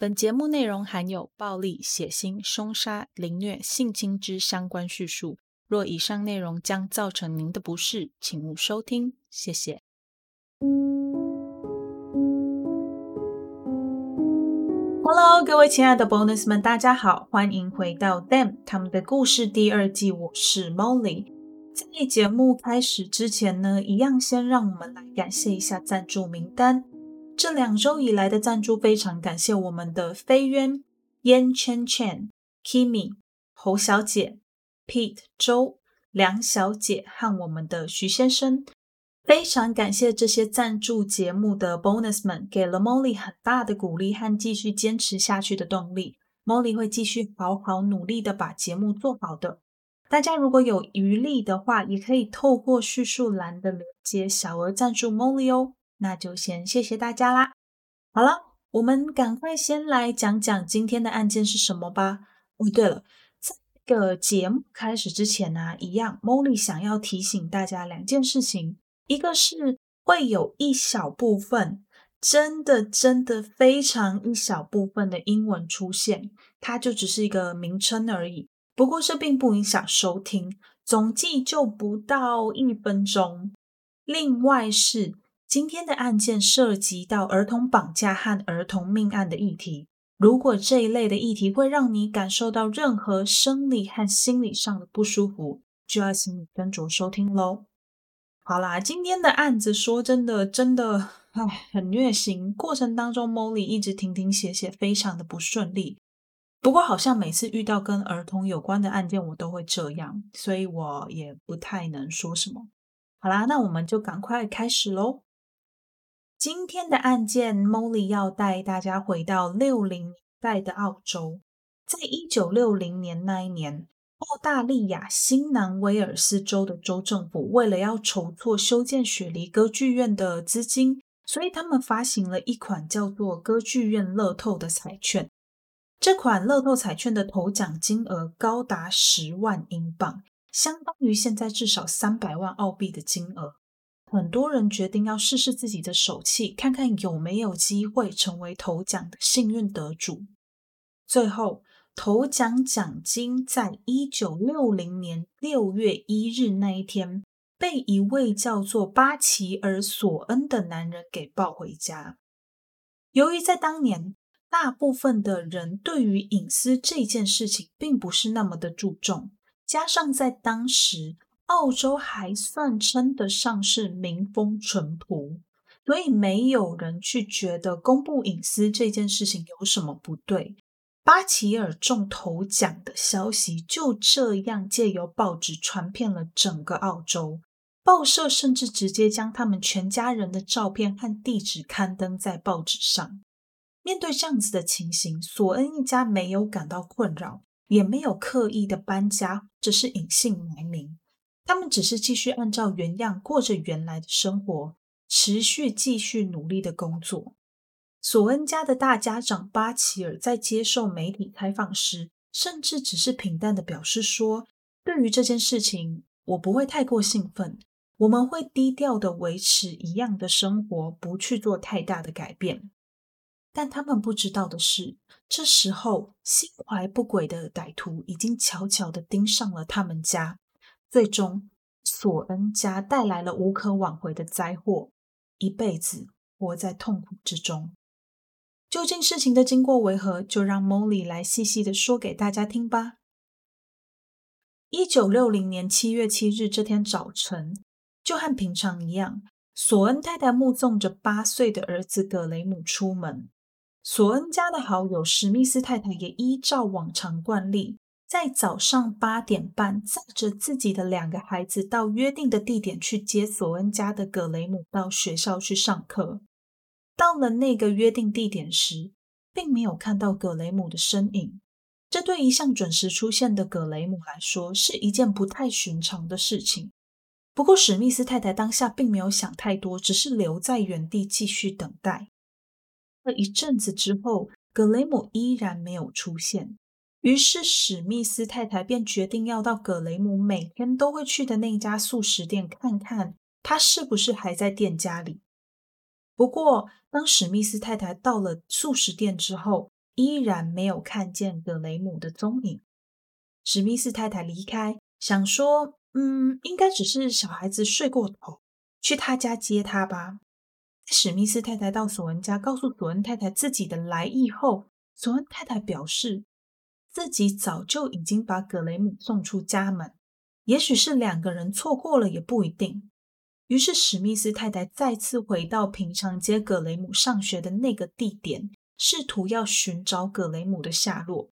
本节目内容含有暴力、血腥、凶杀、凌虐、性侵之相关叙述。若以上内容将造成您的不适，请勿收听。谢谢。Hello，各位亲爱的 Bonus 们，大家好，欢迎回到 Them 他们的故事第二季。我是 Molly。在节目开始之前呢，一样先让我们来感谢一下赞助名单。这两周以来的赞助，非常感谢我们的飞渊、燕圈圈、Kimi、侯小姐、Pete、周、梁小姐和我们的徐先生。非常感谢这些赞助节目的 bonus 们，给了 Molly 很大的鼓励和继续坚持下去的动力。Molly 会继续好好努力的把节目做好的。大家如果有余力的话，也可以透过叙述栏的链接小额赞助 Molly 哦。那就先谢谢大家啦。好了，我们赶快先来讲讲今天的案件是什么吧。哦，对了，在这个节目开始之前呢，一样，Molly 想要提醒大家两件事情。一个是会有一小部分，真的真的非常一小部分的英文出现，它就只是一个名称而已。不过这并不影响收听，总计就不到一分钟。另外是。今天的案件涉及到儿童绑架和儿童命案的议题。如果这一类的议题会让你感受到任何生理和心理上的不舒服，就要请你跟着收听喽。好啦，今天的案子说真的，真的唉，很虐心。过程当中，Molly 一直停停写写，非常的不顺利。不过好像每次遇到跟儿童有关的案件，我都会这样，所以我也不太能说什么。好啦，那我们就赶快开始喽。今天的案件，Molly 要带大家回到六零年代的澳洲。在一九六零年那一年，澳大利亚新南威尔斯州的州政府为了要筹措修建雪梨歌剧院的资金，所以他们发行了一款叫做“歌剧院乐透”的彩券。这款乐透彩券的头奖金额高达十万英镑，相当于现在至少三百万澳币的金额。很多人决定要试试自己的手气，看看有没有机会成为头奖的幸运得主。最后，头奖奖金在一九六零年六月一日那一天，被一位叫做巴奇尔·索恩的男人给抱回家。由于在当年，大部分的人对于隐私这件事情并不是那么的注重，加上在当时。澳洲还算称得上是民风淳朴，所以没有人去觉得公布隐私这件事情有什么不对。巴奇尔中头奖的消息就这样借由报纸传遍了整个澳洲，报社甚至直接将他们全家人的照片和地址刊登在报纸上。面对这样子的情形，索恩一家没有感到困扰，也没有刻意的搬家，只是隐姓埋名。他们只是继续按照原样过着原来的生活，持续继续努力的工作。索恩家的大家长巴奇尔在接受媒体采访时，甚至只是平淡的表示说：“对于这件事情，我不会太过兴奋，我们会低调的维持一样的生活，不去做太大的改变。”但他们不知道的是，这时候心怀不轨的歹徒已经悄悄的盯上了他们家。最终，索恩家带来了无可挽回的灾祸，一辈子活在痛苦之中。究竟事情的经过为何？就让 Molly 来细细的说给大家听吧。一九六零年七月七日这天早晨，就和平常一样，索恩太太目送着八岁的儿子葛雷姆出门。索恩家的好友史密斯太太也依照往常惯例。在早上八点半，载着自己的两个孩子到约定的地点去接索恩家的葛雷姆到学校去上课。到了那个约定地点时，并没有看到葛雷姆的身影。这对一向准时出现的葛雷姆来说是一件不太寻常的事情。不过史密斯太太当下并没有想太多，只是留在原地继续等待。了一阵子之后，葛雷姆依然没有出现。于是史密斯太太便决定要到葛雷姆每天都会去的那家素食店看看，他是不是还在店家里。不过，当史密斯太太到了素食店之后，依然没有看见格雷姆的踪影。史密斯太太离开，想说：“嗯，应该只是小孩子睡过头，去他家接他吧。”史密斯太太到索恩家，告诉索恩太太自己的来意后，索恩太太表示自己早就已经把格雷姆送出家门，也许是两个人错过了，也不一定。于是史密斯太太再次回到平常接格雷姆上学的那个地点，试图要寻找格雷姆的下落。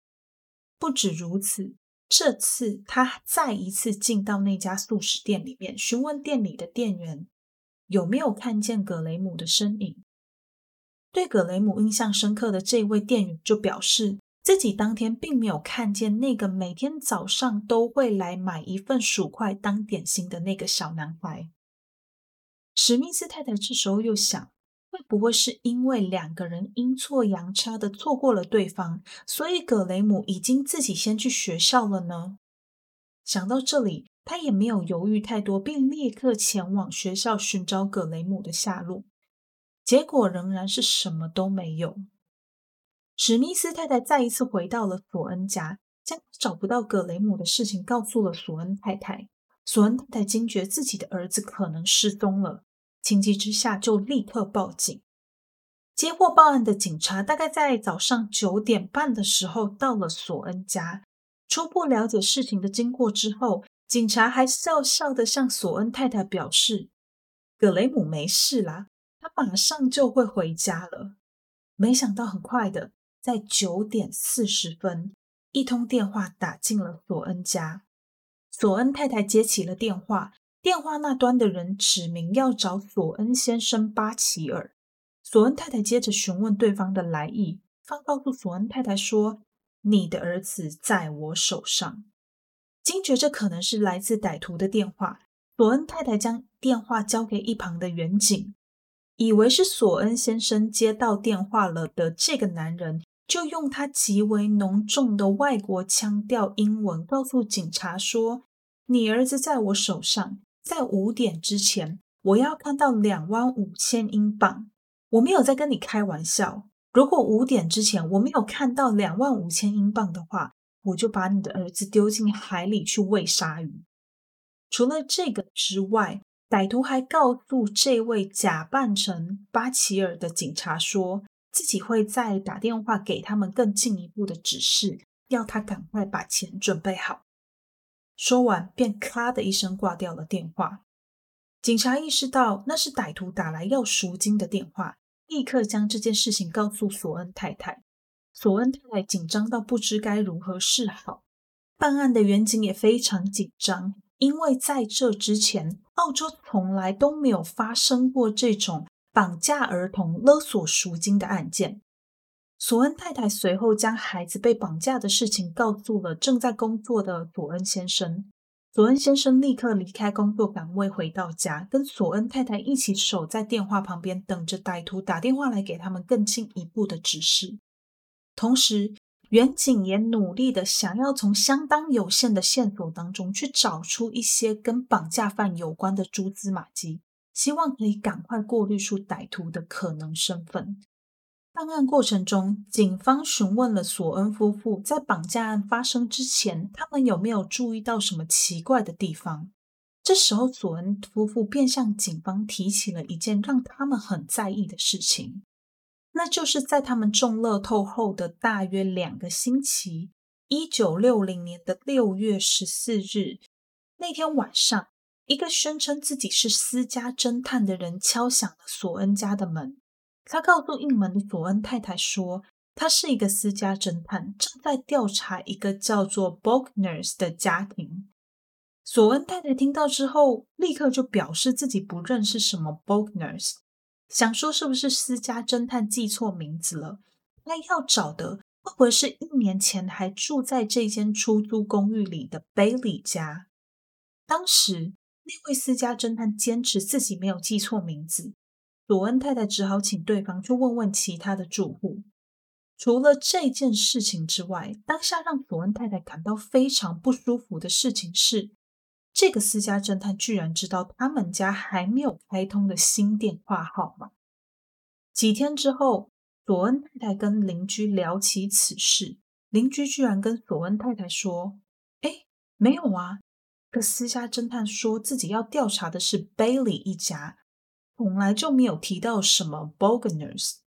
不止如此，这次她再一次进到那家素食店里面，询问店里的店员。有没有看见格雷姆的身影？对格雷姆印象深刻的这位店员就表示，自己当天并没有看见那个每天早上都会来买一份薯块当点心的那个小男孩。史密斯太太这时候又想，会不会是因为两个人阴错阳差的错过了对方，所以葛雷姆已经自己先去学校了呢？想到这里。他也没有犹豫太多，并立刻前往学校寻找葛雷姆的下落。结果仍然是什么都没有。史密斯太太再一次回到了索恩家，将找不到葛雷姆的事情告诉了索恩太太。索恩太太惊觉自己的儿子可能失踪了，情急之下就立刻报警。接获报案的警察大概在早上九点半的时候到了索恩家，初步了解事情的经过之后。警察还笑笑的向索恩太太表示：“格雷姆没事啦，他马上就会回家了。”没想到，很快的，在九点四十分，一通电话打进了索恩家。索恩太太接起了电话，电话那端的人指明要找索恩先生巴奇尔。索恩太太接着询问对方的来意，方告诉索恩太太说：“你的儿子在我手上。”惊觉这可能是来自歹徒的电话，索恩太太将电话交给一旁的远景，以为是索恩先生接到电话了的这个男人，就用他极为浓重的外国腔调英文告诉警察说：“你儿子在我手上，在五点之前，我要看到两万五千英镑。我没有在跟你开玩笑。如果五点之前我没有看到两万五千英镑的话。”我就把你的儿子丢进海里去喂鲨鱼。除了这个之外，歹徒还告诉这位假扮成巴奇尔的警察，说自己会再打电话给他们更进一步的指示，要他赶快把钱准备好。说完，便咔的一声挂掉了电话。警察意识到那是歹徒打来要赎金的电话，立刻将这件事情告诉索恩太太。索恩太太紧张到不知该如何是好，办案的远警也非常紧张，因为在这之前，澳洲从来都没有发生过这种绑架儿童、勒索赎金的案件。索恩太太随后将孩子被绑架的事情告诉了正在工作的索恩先生。索恩先生立刻离开工作岗位，回到家，跟索恩太太一起守在电话旁边，等着歹徒打电话来给他们更进一步的指示。同时，远景也努力的想要从相当有限的线索当中去找出一些跟绑架犯有关的蛛丝马迹，希望可以赶快过滤出歹徒的可能身份。办案过程中，警方询问了索恩夫妇，在绑架案发生之前，他们有没有注意到什么奇怪的地方？这时候，索恩夫妇便向警方提起了一件让他们很在意的事情。那就是在他们中乐透后的大约两个星期，一九六零年的六月十四日那天晚上，一个宣称自己是私家侦探的人敲响了索恩家的门。他告诉应门的索恩太太说，他是一个私家侦探，正在调查一个叫做 Bogners 的家庭。索恩太太听到之后，立刻就表示自己不认识什么 Bogners，。想说是不是私家侦探记错名字了？那要找的会不会是一年前还住在这间出租公寓里的贝里家？当时那位私家侦探坚持自己没有记错名字，罗恩太太只好请对方去问问其他的住户。除了这件事情之外，当下让索恩太太感到非常不舒服的事情是。这个私家侦探居然知道他们家还没有开通的新电话号码。几天之后，索恩太太跟邻居聊起此事，邻居居然跟索恩太太说：“哎，没有啊，个私家侦探说自己要调查的是 Bailey 一家，从来就没有提到什么 Bogners。”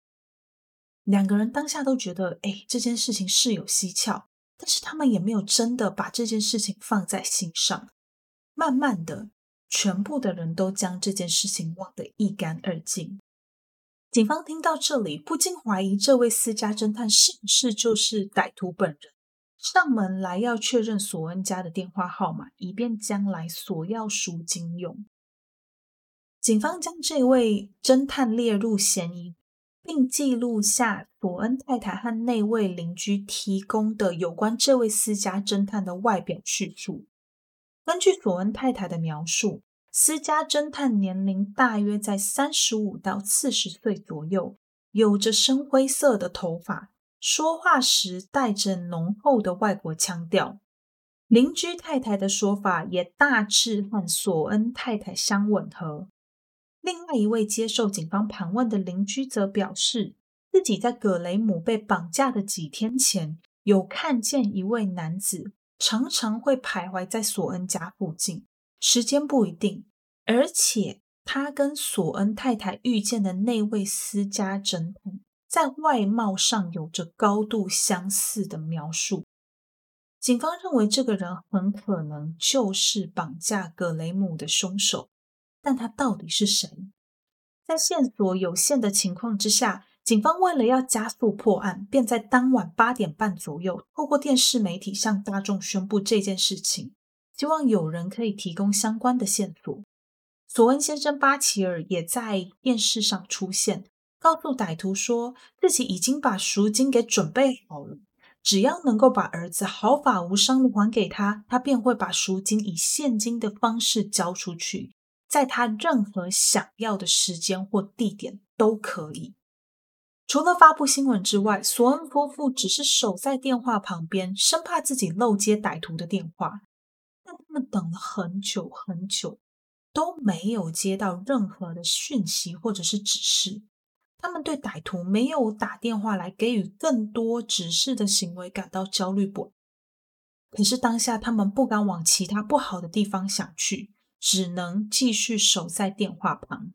两个人当下都觉得，哎，这件事情是有蹊跷，但是他们也没有真的把这件事情放在心上。慢慢的，全部的人都将这件事情忘得一干二净。警方听到这里，不禁怀疑这位私家侦探是不是就是歹徒本人，上门来要确认索恩家的电话号码，以便将来索要赎金用。警方将这位侦探列入嫌疑。并记录下索恩太太和那位邻居提供的有关这位私家侦探的外表叙述。根据索恩太太的描述，私家侦探年龄大约在三十五到四十岁左右，有着深灰色的头发，说话时带着浓厚的外国腔调。邻居太太的说法也大致和索恩太太相吻合。另外一位接受警方盘问的邻居则表示，自己在葛雷姆被绑架的几天前，有看见一位男子常常会徘徊在索恩家附近，时间不一定，而且他跟索恩太太遇见的那位私家侦探在外貌上有着高度相似的描述。警方认为这个人很可能就是绑架葛雷姆的凶手。但他到底是谁？在线索有限的情况之下，警方为了要加速破案，便在当晚八点半左右，透过电视媒体向大众宣布这件事情，希望有人可以提供相关的线索。索恩先生巴奇尔也在电视上出现，告诉歹徒说自己已经把赎金给准备好了，只要能够把儿子毫发无伤的还给他，他便会把赎金以现金的方式交出去。在他任何想要的时间或地点都可以。除了发布新闻之外，索恩夫妇只是守在电话旁边，生怕自己漏接歹徒的电话。但他们等了很久很久，都没有接到任何的讯息或者是指示。他们对歹徒没有打电话来给予更多指示的行为感到焦虑不安。可是当下，他们不敢往其他不好的地方想去。只能继续守在电话旁。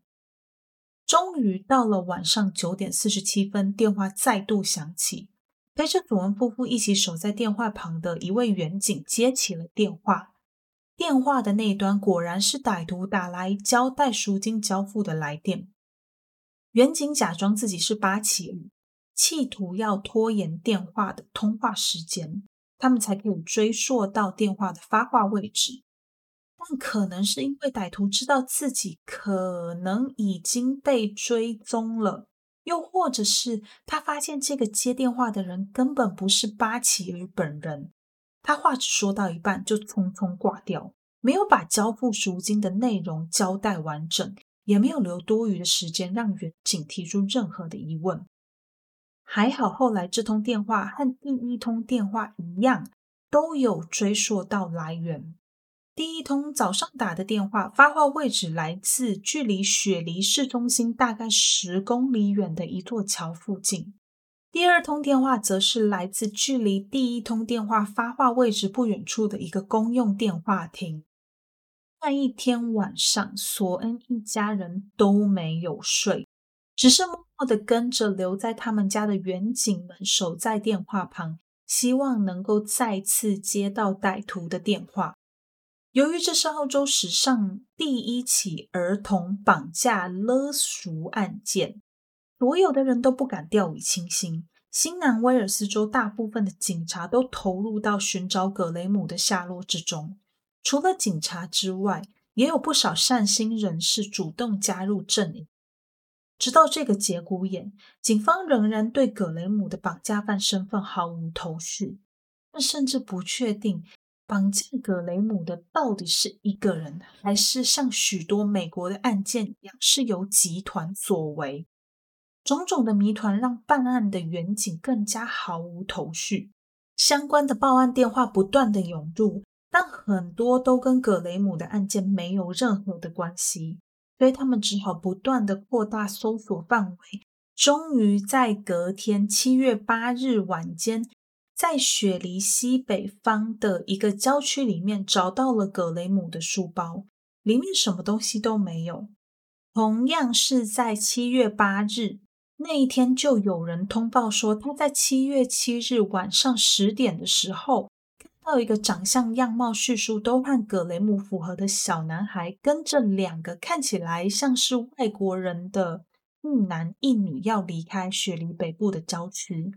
终于到了晚上九点四十七分，电话再度响起。陪着佐文夫妇一起守在电话旁的一位远警接起了电话。电话的那一端果然是歹徒打来交代赎金交付的来电。远景假装自己是巴奇尔，企图要拖延电话的通话时间，他们才可以追溯到电话的发话位置。但可能是因为歹徒知道自己可能已经被追踪了，又或者是他发现这个接电话的人根本不是巴奇尔本人。他话只说到一半就匆匆挂掉，没有把交付赎金的内容交代完整，也没有留多余的时间让远警提出任何的疑问。还好后来这通电话和第一通电话一样，都有追溯到来源。第一通早上打的电话，发话位置来自距离雪梨市中心大概十公里远的一座桥附近。第二通电话则是来自距离第一通电话发话位置不远处的一个公用电话亭。那一天晚上，索恩一家人都没有睡，只是默默的跟着留在他们家的远景们守在电话旁，希望能够再次接到歹徒的电话。由于这是澳洲史上第一起儿童绑架勒赎案件，所有的人都不敢掉以轻心。新南威尔斯州大部分的警察都投入到寻找葛雷姆的下落之中。除了警察之外，也有不少善心人士主动加入阵营。直到这个节骨眼，警方仍然对葛雷姆的绑架犯身份毫无头绪，甚至不确定。绑架葛雷姆的到底是一个人，还是像许多美国的案件一样是由集团所为？种种的谜团让办案的远景更加毫无头绪。相关的报案电话不断的涌入，但很多都跟葛雷姆的案件没有任何的关系，所以他们只好不断的扩大搜索范围，终于在隔天七月八日晚间，在雪梨西北方的一个郊区里面找到了葛雷姆的书包，里面什么东西都没有。同样是在七月八日那一天，就有人通报说，他在七月七日晚上十点的时候，到一个长相、样貌、叙述都和葛雷姆符合的小男孩，跟着两个看起来像是外国人的一男一女，要离开雪梨北部的郊区。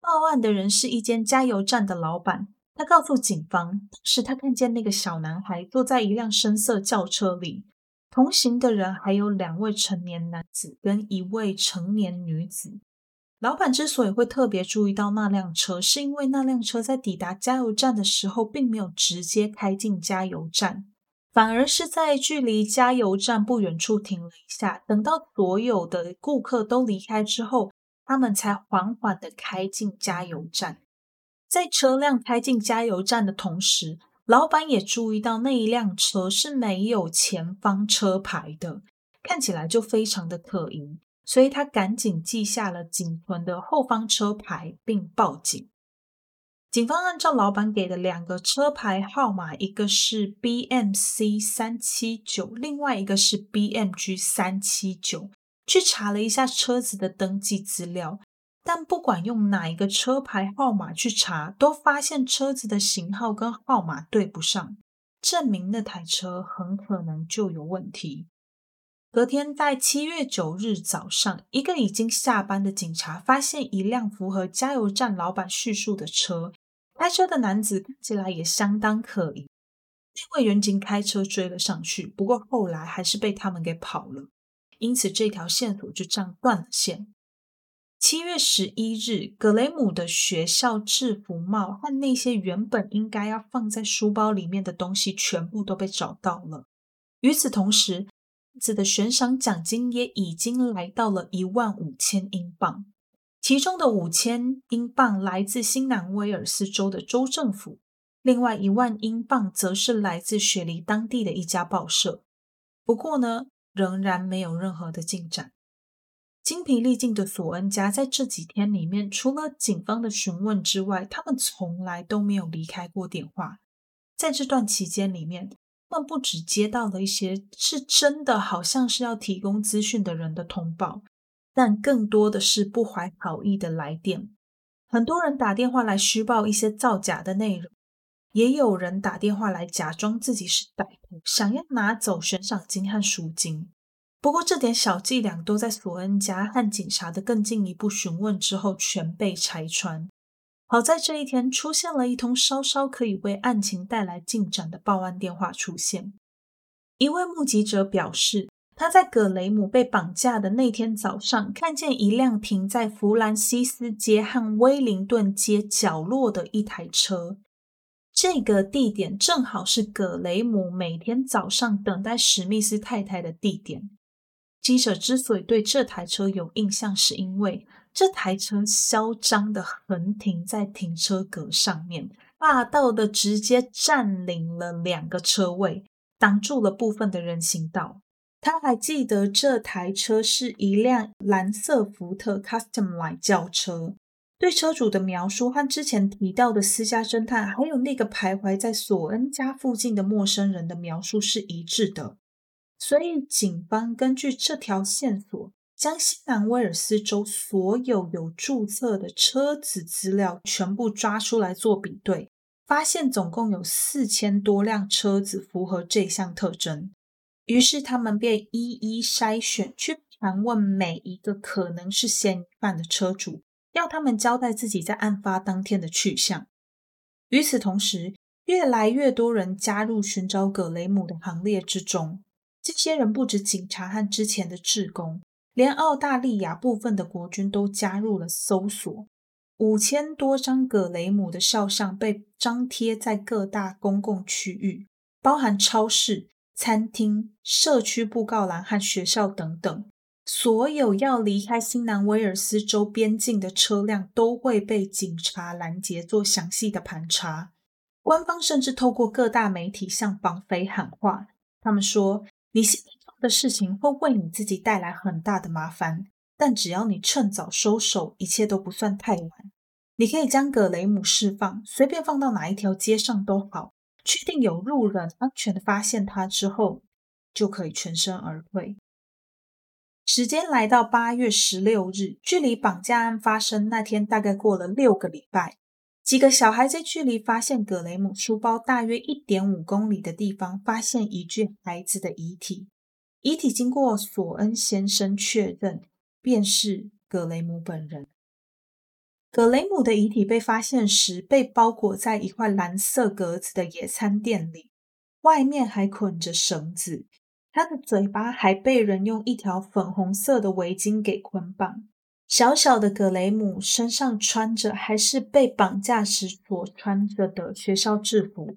报案的人是一间加油站的老板，他告诉警方，当时他看见那个小男孩坐在一辆深色轿车里。同行的人还有两位成年男子跟一位成年女子。老板之所以会特别注意到那辆车，是因为那辆车在抵达加油站的时候，并没有直接开进加油站，反而是在距离加油站不远处停了一下，等到所有的顾客都离开之后，他们才缓缓的开进加油站。在车辆开进加油站的同时，老板也注意到那一辆车是没有前方车牌的，看起来就非常的可疑，所以他赶紧记下了仅存的后方车牌，并报警。警方按照老板给的两个车牌号码，一个是 BMC 三七九，另外一个是 BMG 三七九，去查了一下车子的登记资料。但不管用哪一个车牌号码去查，都发现车子的型号跟号码对不上，证明那台车很可能就有问题。隔天，在七月九日早上，一个已经下班的警察发现一辆符合加油站老板叙述的车，开车的男子看起来也相当可疑。那位员警开车追了上去，不过后来还是被他们给跑了，因此这条线索就这样断了线。七月十一日，格雷姆的学校制服帽和那些原本应该要放在书包里面的东西全部都被找到了。与此同时，子的悬赏奖金也已经来到了一万五千英镑，其中的五千英镑来自新南威尔斯州的州政府，另外一万英镑则是来自雪梨当地的一家报社。不过呢，仍然没有任何的进展。精疲力尽的索恩家在这几天里面，除了警方的询问之外，他们从来都没有离开过电话。在这段期间里面，他们不只接到了一些是真的好像是要提供资讯的人的通报，但更多的是不怀好意的来电。很多人打电话来虚报一些造假的内容，也有人打电话来假装自己是歹徒，想要拿走悬赏金和赎金。不过，这点小伎俩都在索恩家和警察的更进一步询问之后全被拆穿。好在这一天出现了一通稍稍可以为案情带来进展的报案电话出现。一位目击者表示，他在葛雷姆被绑架的那天早上，看见一辆停在弗兰西斯街和威灵顿街角落的一台车。这个地点正好是葛雷姆每天早上等待史密斯太太的地点。记者之所以对这台车有印象，是因为这台车嚣张的横停在停车格上面，霸道的直接占领了两个车位，挡住了部分的人行道。他还记得这台车是一辆蓝色福特 Custom Line 轿车，对车主的描述和之前提到的私家侦探，还有那个徘徊在索恩家附近的陌生人的描述是一致的。所以，警方根据这条线索，将西南威尔斯州所有有注册的车子资料全部抓出来做比对，发现总共有四千多辆车子符合这项特征。于是，他们便一一筛选，去盘问每一个可能是嫌疑犯的车主，要他们交代自己在案发当天的去向。与此同时，越来越多人加入寻找葛雷姆的行列之中。这些人不止警察和之前的志工，连澳大利亚部分的国军都加入了搜索。五千多张葛雷姆的肖像被张贴在各大公共区域，包含超市、餐厅、社区布告栏和学校等等。所有要离开新南威尔斯州边境的车辆都会被警察拦截，做详细的盘查。官方甚至透过各大媒体向绑匪喊话，他们说。你现的事情会为你自己带来很大的麻烦，但只要你趁早收手，一切都不算太晚。你可以将葛雷姆释放，随便放到哪一条街上都好。确定有路人安全的发现他之后，就可以全身而退。时间来到八月十六日，距离绑架案发生那天大概过了六个礼拜。几个小孩在距离发现葛雷姆书包大约一点五公里的地方，发现一具孩子的遗体。遗体经过索恩先生确认，便是葛雷姆本人。葛雷姆的遗体被发现时，被包裹在一块蓝色格子的野餐垫里，外面还捆着绳子。他的嘴巴还被人用一条粉红色的围巾给捆绑。小小的格雷姆身上穿着还是被绑架时所穿着的学校制服。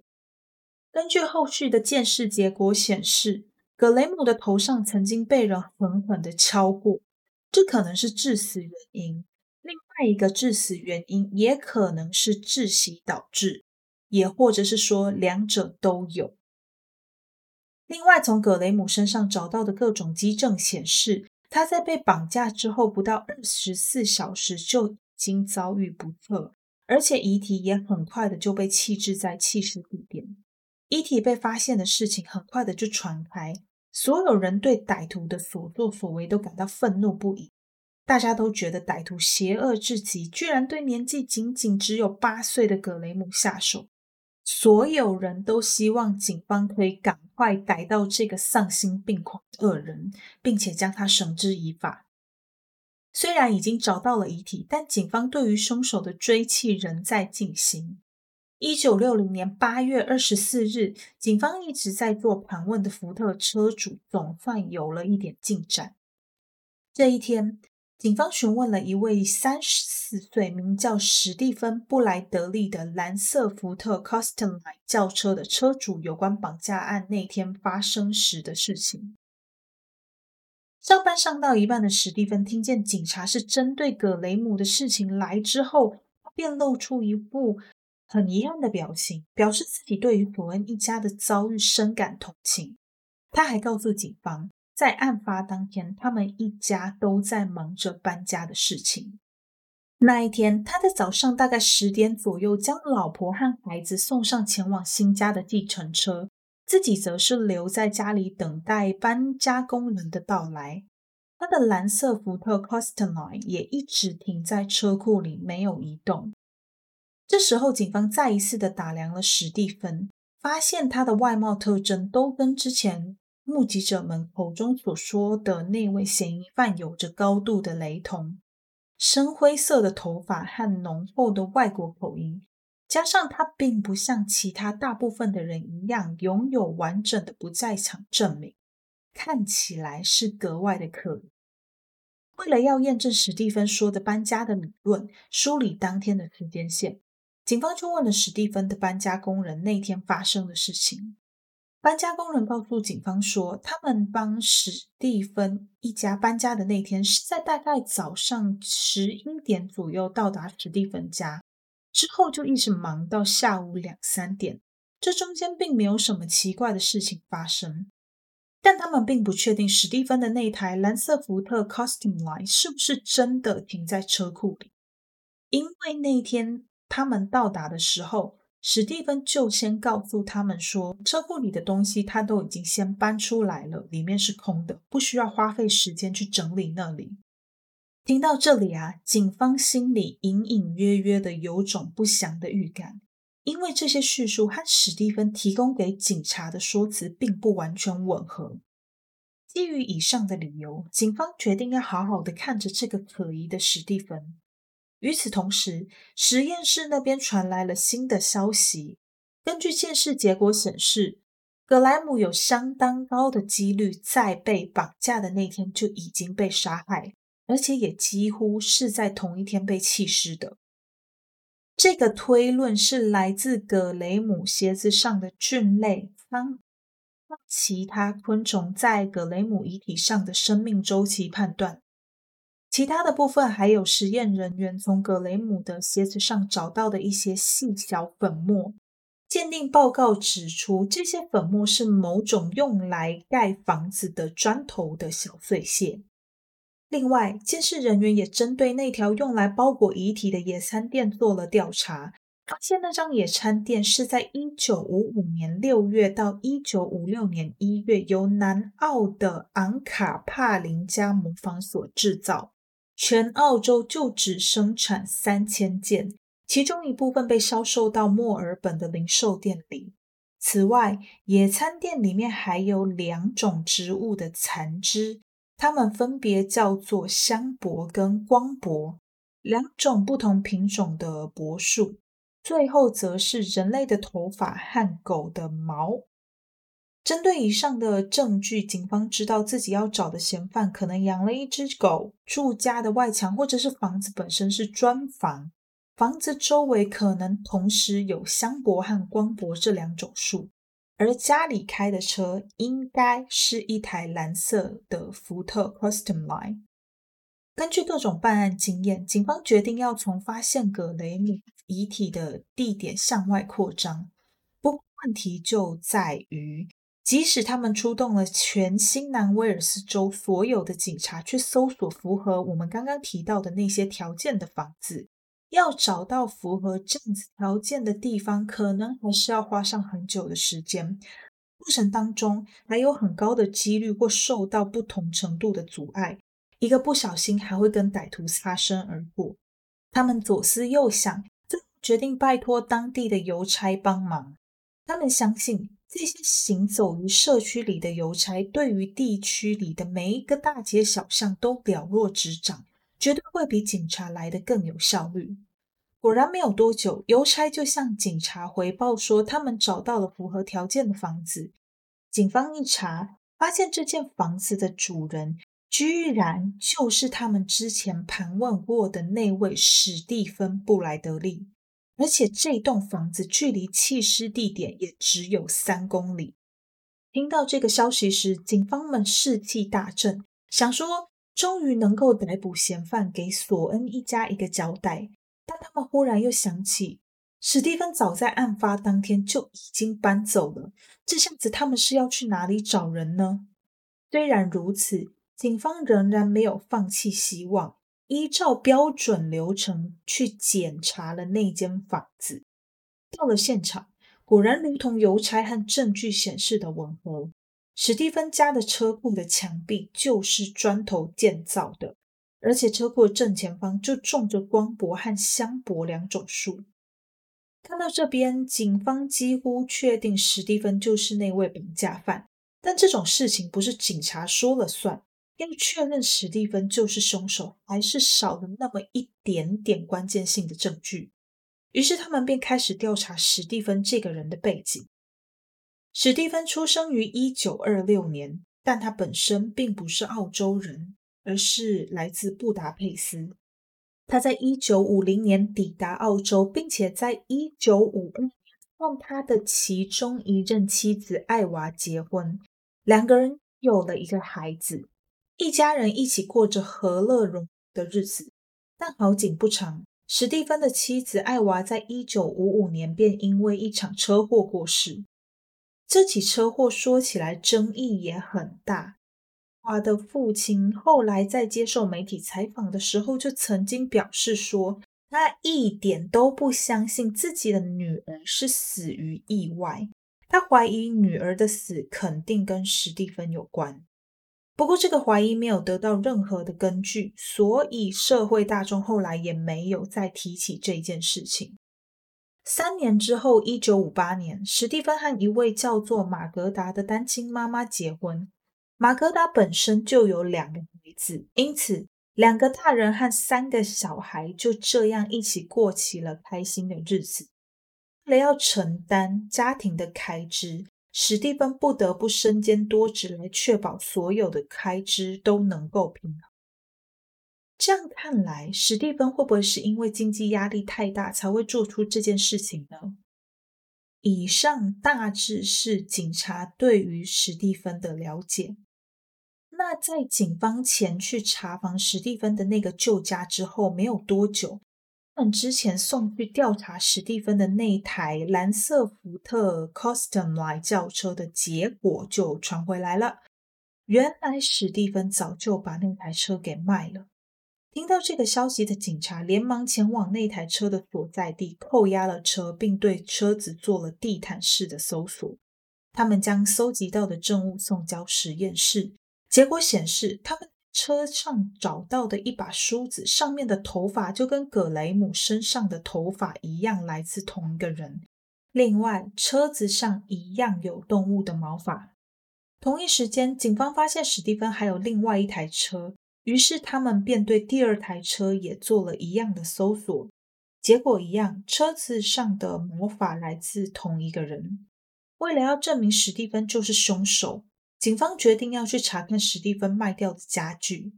根据后续的鉴识结果显示，格雷姆的头上曾经被人狠狠的敲过，这可能是致死原因。另外一个致死原因也可能是窒息导致，也或者是说两者都有。另外，从葛雷姆身上找到的各种基证显示，他在被绑架之后不到二十四小时就已经遭遇不测，而且遗体也很快的就被弃置在弃尸地点。遗体被发现的事情很快的就传开，所有人对歹徒的所作所为都感到愤怒不已。大家都觉得歹徒邪恶至极，居然对年纪仅仅只有八岁的葛雷姆下手。所有人都希望警方可以赶快逮到这个丧心病狂的恶人，并且将他绳之以法。虽然已经找到了遗体，但警方对于凶手的追缉仍在进行。一九六零年八月二十四日，警方一直在做盘问的福特车主总算有了一点进展。这一天。警方询问了一位三十四岁、名叫史蒂芬·布莱德利的蓝色福特 Custom 来轿车的车主有关绑架案那天发生时的事情。上班上到一半的史蒂芬听见警察是针对葛雷姆的事情来之后，便露出一副很遗憾的表情，表示自己对于索恩一家的遭遇深感同情。他还告诉警方。在案发当天，他们一家都在忙着搬家的事情。那一天，他在早上大概十点左右将老婆和孩子送上前往新家的计程车，自己则是留在家里等待搬家工人的到来。他的蓝色福特 Custom 也一直停在车库里没有移动。这时候，警方再一次的打量了史蒂芬，发现他的外貌特征都跟之前。目击者们口中所说的那位嫌疑犯有着高度的雷同：深灰色的头发和浓厚的外国口音，加上他并不像其他大部分的人一样拥有完整的不在场证明，看起来是格外的可疑。为了要验证史蒂芬说的搬家的理论，梳理当天的时间线，警方就问了史蒂芬的搬家工人那天发生的事情。搬家工人告诉警方说，他们帮史蒂芬一家搬家的那天是在大概早上十一点左右到达史蒂芬家，之后就一直忙到下午两三点。这中间并没有什么奇怪的事情发生，但他们并不确定史蒂芬的那台蓝色福特 Costume Line 是不是真的停在车库里，因为那天他们到达的时候。史蒂芬就先告诉他们说，车库里的东西他都已经先搬出来了，里面是空的，不需要花费时间去整理那里。听到这里啊，警方心里隐隐约约的有种不祥的预感，因为这些叙述和史蒂芬提供给警察的说辞并不完全吻合。基于以上的理由，警方决定要好好的看着这个可疑的史蒂芬。与此同时，实验室那边传来了新的消息。根据鉴识结果显示，格莱姆有相当高的几率在被绑架的那天就已经被杀害，而且也几乎是在同一天被弃尸的。这个推论是来自格雷姆鞋子上的菌类方其他昆虫在格雷姆遗体上的生命周期判断。其他的部分还有实验人员从格雷姆的鞋子上找到的一些细小粉末。鉴定报告指出，这些粉末是某种用来盖房子的砖头的小碎屑。另外，监视人员也针对那条用来包裹遗体的野餐垫做了调查，发现那张野餐垫是在1955年6月到1956年1月由南澳的昂卡帕林加模坊所制造，全澳洲就只生产三千件，其中一部分被销售到墨尔本的零售店里。此外，野餐垫里面还有两种植物的残枝。它们分别叫做香柏跟光柏，两种不同品种的柏树。最后则是人类的头发和狗的毛。针对以上的证据，警方知道自己要找的嫌犯可能养了一只狗，住家的外墙或者是房子本身是砖房，房子周围可能同时有香柏和光柏这两种树。而家里开的车应该是一台蓝色的福特 Custom Line。根据各种办案经验，警方决定要从发现葛雷姆遗体的地点向外扩张。不过问题就在于，即使他们出动了全新南威尔斯州所有的警察去搜索符合我们刚刚提到的那些条件的房子。要找到符合这样子条件的地方，可能还是要花上很久的时间。过程当中还有很高的几率会受到不同程度的阻碍，一个不小心还会跟歹徒擦身而过。他们左思右想，最后决定拜托当地的邮差帮忙。他们相信这些行走于社区里的邮差，对于地区里的每一个大街小巷都了若指掌。绝对会比警察来的更有效率。果然，没有多久，邮差就向警察回报说，他们找到了符合条件的房子。警方一查，发现这间房子的主人居然就是他们之前盘问过的那位史蒂芬·布莱德利，而且这栋房子距离弃尸地点也只有三公里。听到这个消息时，警方们士气大振，想说。终于能够逮捕嫌犯，给索恩一家一个交代。但他们忽然又想起，史蒂芬早在案发当天就已经搬走了。这下子他们是要去哪里找人呢？虽然如此，警方仍然没有放弃希望，依照标准流程去检查了那间房子。到了现场，果然如同邮差和证据显示的吻合。史蒂芬家的车库的墙壁就是砖头建造的，而且车库的正前方就种着光柏和香柏两种树。看到这边，警方几乎确定史蒂芬就是那位绑架犯。但这种事情不是警察说了算，要确认史蒂芬就是凶手，还是少了那么一点点关键性的证据。于是他们便开始调查史蒂芬这个人的背景。史蒂芬出生于一九二六年，但他本身并不是澳洲人，而是来自布达佩斯。他在一九五零年抵达澳洲，并且在一九五二年让他的其中一任妻子艾娃结婚，两个人有了一个孩子，一家人一起过着和乐融的日子。但好景不长，史蒂芬的妻子艾娃在一九五五年便因为一场车祸过世。这起车祸说起来争议也很大。华的父亲后来在接受媒体采访的时候，就曾经表示说，他一点都不相信自己的女儿是死于意外，他怀疑女儿的死肯定跟史蒂芬有关。不过，这个怀疑没有得到任何的根据，所以社会大众后来也没有再提起这件事情。三年之后，一九五八年，史蒂芬和一位叫做马格达的单亲妈妈结婚。马格达本身就有两个孩子，因此两个大人和三个小孩就这样一起过起了开心的日子。为了要承担家庭的开支，史蒂芬不得不身兼多职来确保所有的开支都能够平衡。这样看来，史蒂芬会不会是因为经济压力太大才会做出这件事情呢？以上大致是警察对于史蒂芬的了解。那在警方前去查访史蒂芬的那个旧家之后，没有多久，他们之前送去调查史蒂芬的那台蓝色福特 Custom Line 轿车的结果就传回来了。原来史蒂芬早就把那台车给卖了。听到这个消息的警察连忙前往那台车的所在地，扣押了车，并对车子做了地毯式的搜索。他们将搜集到的证物送交实验室，结果显示，他们车上找到的一把梳子上面的头发就跟葛雷姆身上的头发一样，来自同一个人。另外，车子上一样有动物的毛发。同一时间，警方发现史蒂芬还有另外一台车。于是他们便对第二台车也做了一样的搜索，结果一样，车子上的魔法来自同一个人。为了要证明史蒂芬就是凶手，警方决定要去查看史蒂芬卖掉的家具。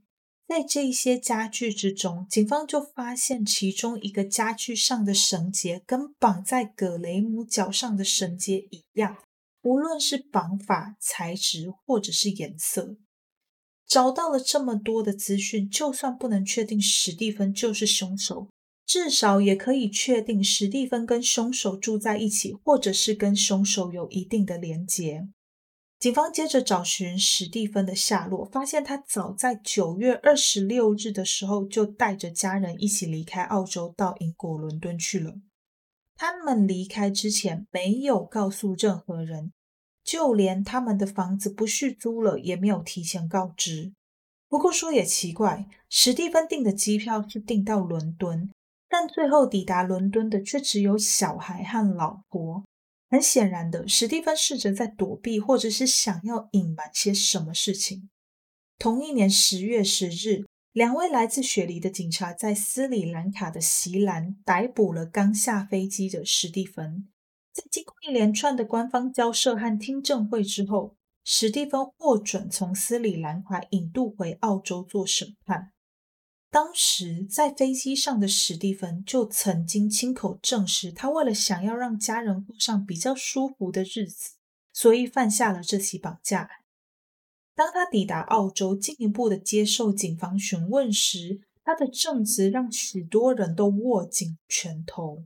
在这些家具之中，警方就发现其中一个家具上的绳结跟绑在葛雷姆脚上的绳结一样，无论是绑法、材质或者是颜色。找到了这么多的资讯，就算不能确定史蒂芬就是凶手，至少也可以确定史蒂芬跟凶手住在一起，或者是跟凶手有一定的连结。警方接着找寻史蒂芬的下落，发现他早在九月二十六日的时候就带着家人一起离开澳洲，到英国伦敦去了。他们离开之前没有告诉任何人。就连他们的房子不续租了，也没有提前告知。不过说也奇怪，史蒂芬订的机票是订到伦敦，但最后抵达伦敦的却只有小孩和老婆。很显然的，史蒂芬试着在躲避，或者是想要隐瞒些什么事情。同一年十月十日，两位来自雪梨的警察在斯里兰卡的席兰逮捕了刚下飞机的史蒂芬。在经过一连串的官方交涉和听证会之后，史蒂芬获准从斯里兰卡引渡回澳洲做审判。当时在飞机上的史蒂芬就曾经亲口证实，他为了想要让家人过上比较舒服的日子，所以犯下了这起绑架案。当他抵达澳洲，进一步的接受警方询问时，他的证词让许多人都握紧拳头。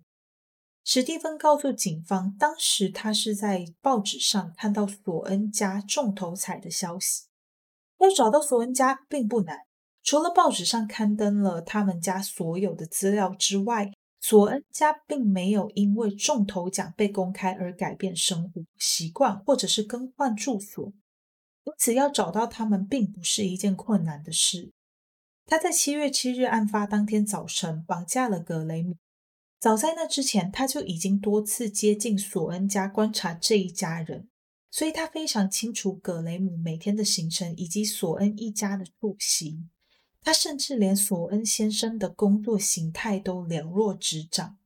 史蒂芬告诉警方，当时他是在报纸上看到索恩家中头彩的消息。要找到索恩家并不难，除了报纸上刊登了他们家所有的资料之外，索恩家并没有因为中头奖被公开而改变生活习惯或者是更换住所，因此要找到他们并不是一件困难的事。他在七月七日案发当天早晨绑架了格雷姆。早在那之前，他就已经多次接近索恩家观察这一家人，所以他非常清楚葛雷姆每天的行程以及索恩一家的作息。他甚至连索恩先生的工作形态都了若指掌。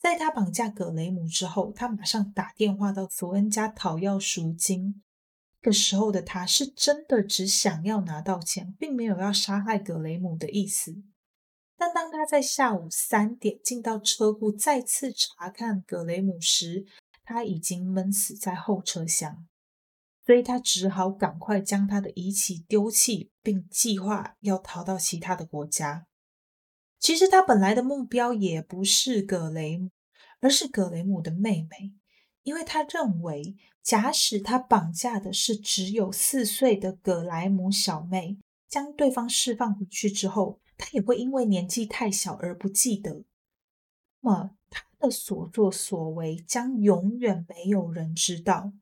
在他绑架葛雷姆之后，他马上打电话到索恩家讨要赎金。这时候的他是真的只想要拿到钱，并没有要杀害葛雷姆的意思。但当他在下午三点进到车库再次查看葛雷姆时，他已经闷死在后车厢，所以他只好赶快将他的仪器丢弃，并计划要逃到其他的国家。其实他本来的目标也不是葛雷姆，而是葛雷姆的妹妹，因为他认为，假使他绑架的是只有四岁的葛莱姆小妹，将对方释放回去之后。他也会因为年纪太小而不记得，那么他的所作所为将永远没有人知道。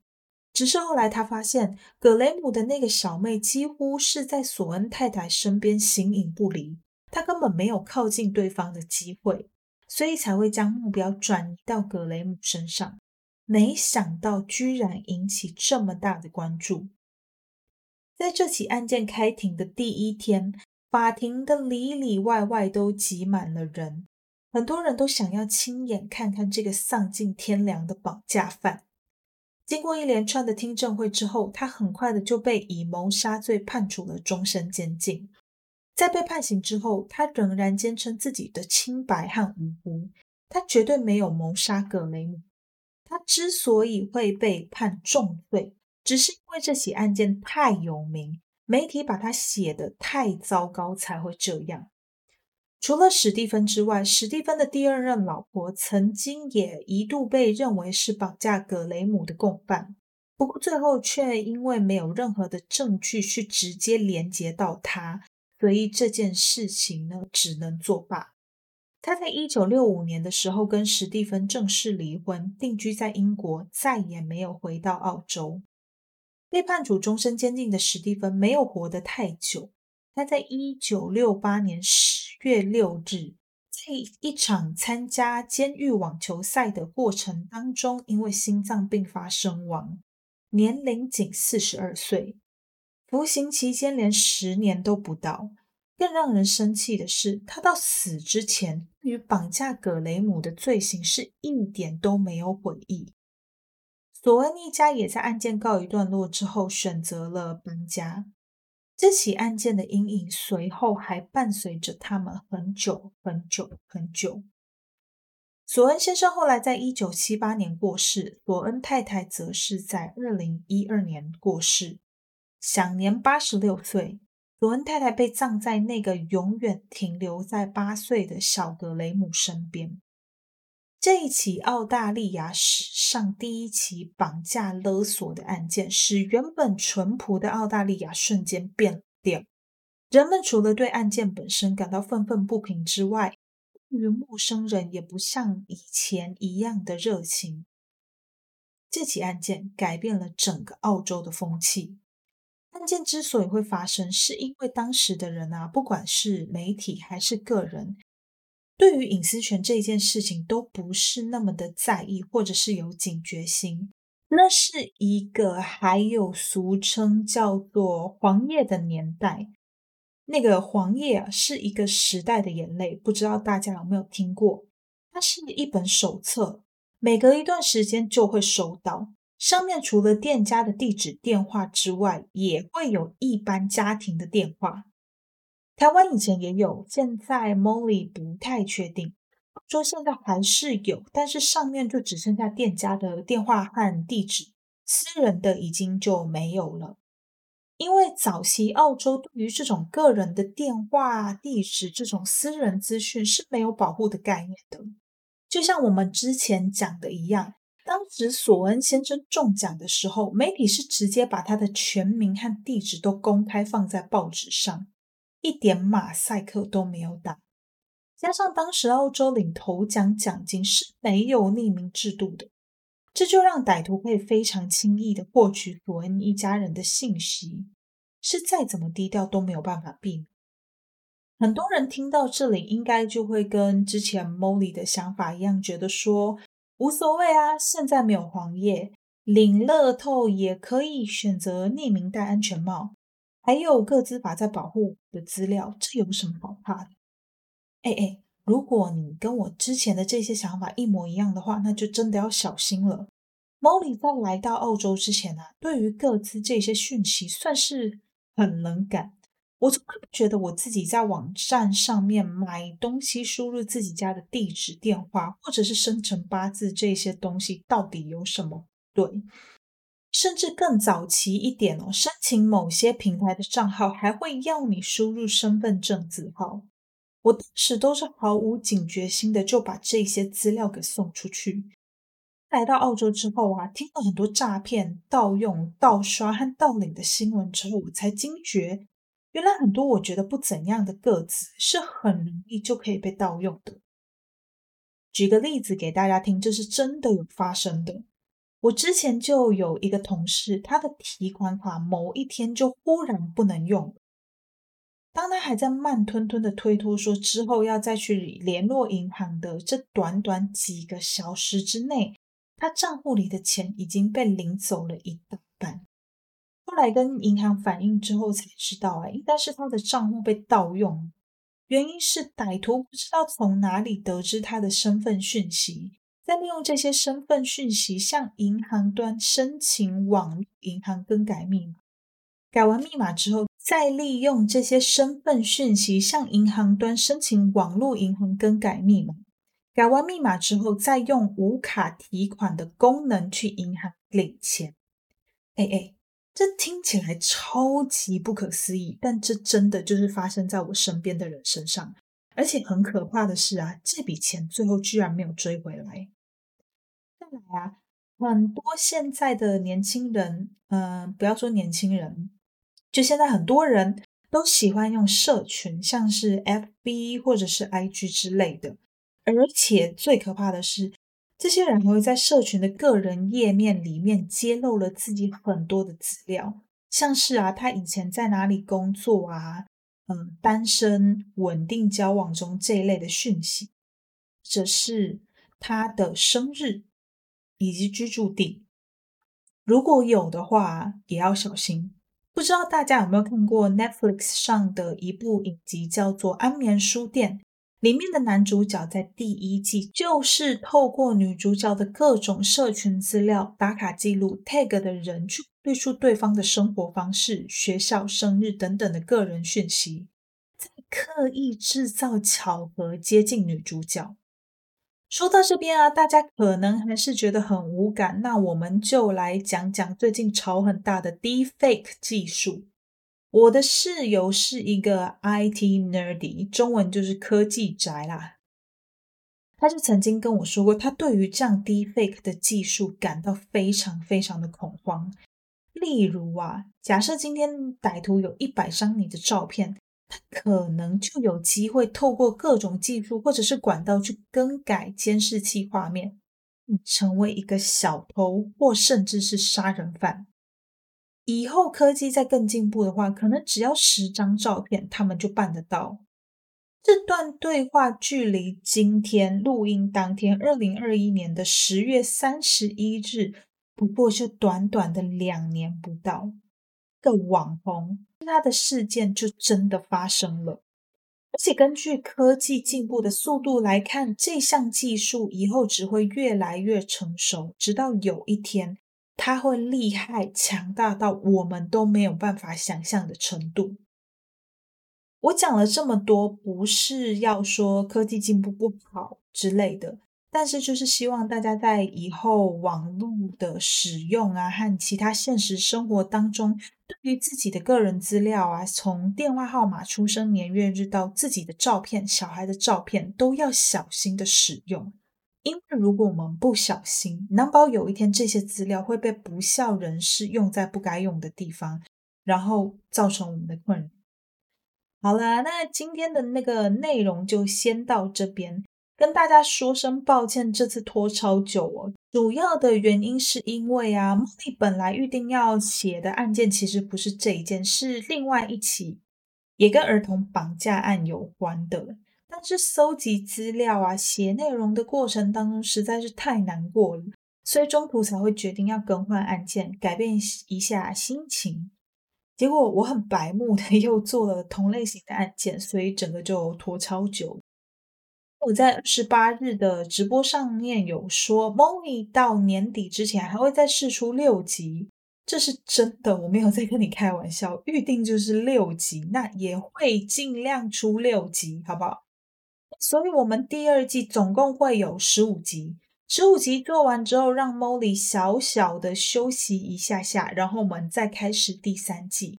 只是后来他发现，葛雷姆的那个小妹几乎是在索恩太太身边形影不离，他根本没有靠近对方的机会，所以才会将目标转移到葛雷姆身上。没想到居然引起这么大的关注。在这起案件开庭的第一天。法庭的里里外外都挤满了人，很多人都想要亲眼看看这个丧尽天良的绑架犯。经过一连串的听证会之后，他很快的就被以谋杀罪判处了终身监禁。在被判刑之后，他仍然坚称自己的清白和无辜，他绝对没有谋杀格雷姆。他之所以会被判重罪，只是因为这起案件太有名。媒体把他写的太糟糕，才会这样。除了史蒂芬之外，史蒂芬的第二任老婆曾经也一度被认为是绑架格雷姆的共犯。不过最后却因为没有任何的证据去直接连接到他，所以这件事情呢只能作罢。他在一九六五年的时候跟史蒂芬正式离婚，定居在英国，再也没有回到澳洲。被判处终身监禁的史蒂芬没有活得太久。他在一九六八年十月六日，在一场参加监狱网球赛的过程当中，因为心脏病发身亡，年龄仅四十二岁。服刑期间连十年都不到。更让人生气的是，他到死之前与绑架葛雷姆的罪行是一点都没有悔意。索恩一家也在案件告一段落之后选择了搬家。这起案件的阴影随后还伴随着他们很久很久很久。索恩先生后来在一九七八年过世，索恩太太则是在二零一二年过世，享年八十六岁。罗恩太太被葬在那个永远停留在八岁的小格雷姆身边。这一起澳大利亚史上第一起绑架勒索的案件，使原本淳朴的澳大利亚瞬间变调。人们除了对案件本身感到愤愤不平之外，对于陌生人也不像以前一样的热情。这起案件改变了整个澳洲的风气。案件之所以会发生，是因为当时的人啊，不管是媒体还是个人，对于隐私权这件事情都不是那么的在意，或者是有警觉心。那是一个还有俗称叫做“黄页”的年代。那个黄页啊，是一个时代的眼泪，不知道大家有没有听过？它是一本手册，每隔一段时间就会收到。上面除了店家的地址、电话之外，也会有一般家庭的电话。台湾以前也有，现在 Molly 不太确定，说现在还是有，但是上面就只剩下店家的电话和地址，私人的已经就没有了。因为早期澳洲对于这种个人的电话、地址这种私人资讯是没有保护的概念的，就像我们之前讲的一样。当时索恩先生中奖的时候，媒体是直接把他的全名和地址都公开放在报纸上，一点马赛克都没有打。加上当时澳洲领头奖奖金是没有匿名制度的，这就让歹徒可以非常轻易的获取索恩一家人的信息，是再怎么低调都没有办法避免。很多人听到这里，应该就会跟之前 Molly 的想法一样，觉得说。无所谓啊，现在没有黄页，领乐透也可以选择匿名戴安全帽，还有各自法在保护的资料，这有什么好怕的？哎哎，如果你跟我之前的这些想法一模一样的话，那就真的要小心了。Molly 在来到澳洲之前呢，对于各自这些讯息算是很冷感。我从来不觉得我自己在网站上面买东西，输入自己家的地址、电话，或者是生辰八字这些东西，到底有什么对？甚至更早期一点哦，申请某些平台的账号，还会要你输入身份证字号。我当时都是毫无警觉心的，就把这些资料给送出去。来到澳洲之后啊，听了很多诈骗、盗用、盗刷和盗领的新闻之后，我才惊觉。原来很多我觉得不怎样的个子是很容易就可以被盗用的。举个例子给大家听，这是真的有发生的。我之前就有一个同事，他的提款卡某一天就忽然不能用了。当他还在慢吞吞的推脱说之后要再去联络银行的这短短几个小时之内，他账户里的钱已经被领走了一大半。后来跟银行反映之后才知道，哎，应该是他的账户被盗用，原因是歹徒不知道从哪里得知他的身份讯息，再利用这些身份讯息向银行端申请网银行更改密码，改完密码之后，再利用这些身份讯息向银行端申请网络银行更改密码，改完密码之后，再用无卡提款的功能去银行领钱，哎哎。这听起来超级不可思议，但这真的就是发生在我身边的人身上。而且很可怕的是啊，这笔钱最后居然没有追回来。啊，很多现在的年轻人，嗯，不要说年轻人，就现在很多人都喜欢用社群，像是 FB 或者是 IG 之类的。而且最可怕的是，这些人还会在社群的个人页面里面揭露了自己很多的资料，像是啊，他以前在哪里工作啊，嗯，单身、稳定交往中这一类的讯息，这是他的生日。以及居住地，如果有的话，也要小心。不知道大家有没有看过 Netflix 上的一部影集，叫做《安眠书店》。里面的男主角在第一季就是透过女主角的各种社群资料、打卡记录、tag 的人去列出对方的生活方式、学校、生日等等的个人讯息，在刻意制造巧合接近女主角。说到这边啊，大家可能还是觉得很无感，那我们就来讲讲最近潮很大的 Deepfake 技术。我的室友是一个 IT nerdy，中文就是科技宅啦。他就曾经跟我说过，他对于这样 Deepfake 的技术感到非常非常的恐慌。例如啊，假设今天歹徒有一百张你的照片。他可能就有机会透过各种技术或者是管道去更改监视器画面，成为一个小偷或甚至是杀人犯。以后科技再更进步的话，可能只要十张照片，他们就办得到。这段对话距离今天录音当天，二零二一年的十月三十一日，不过就短短的两年不到。个网红，他的事件就真的发生了。而且根据科技进步的速度来看，这项技术以后只会越来越成熟，直到有一天，它会厉害强大到我们都没有办法想象的程度。我讲了这么多，不是要说科技进步不好之类的。但是，就是希望大家在以后网络的使用啊，和其他现实生活当中，对于自己的个人资料啊，从电话号码、出生年月日到自己的照片、小孩的照片，都要小心的使用。因为如果我们不小心，难保有一天这些资料会被不孝人士用在不该用的地方，然后造成我们的困扰。好啦，那今天的那个内容就先到这边。跟大家说声抱歉，这次拖超久哦。主要的原因是因为啊，茉莉本来预定要写的案件其实不是这一件，是另外一起也跟儿童绑架案有关的。但是搜集资料啊、写内容的过程当中实在是太难过了，所以中途才会决定要更换案件，改变一下心情。结果我很白目的 又做了同类型的案件，所以整个就拖超久。我在二十八日的直播上面有说，Molly 到年底之前还会再试出六集，这是真的，我没有在跟你开玩笑。预定就是六集，那也会尽量出六集，好不好？所以，我们第二季总共会有十五集，十五集做完之后，让 Molly 小小的休息一下下，然后我们再开始第三季，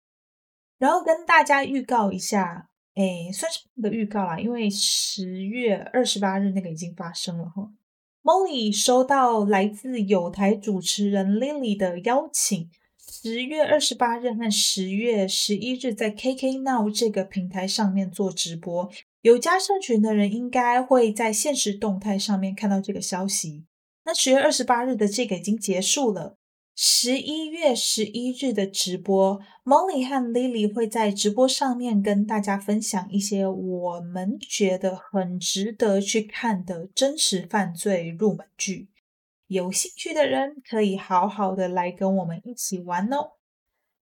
然后跟大家预告一下。哎，算是个预告啦，因为十月二十八日那个已经发生了哈。Molly 收到来自有台主持人 Lily 的邀请，十月二十八日和十月十一日在 KK Now 这个平台上面做直播，有加社群的人应该会在现实动态上面看到这个消息。那十月二十八日的这个已经结束了。十一月十一日的直播，Molly 和 Lily 会在直播上面跟大家分享一些我们觉得很值得去看的真实犯罪入门剧。有兴趣的人可以好好的来跟我们一起玩哦。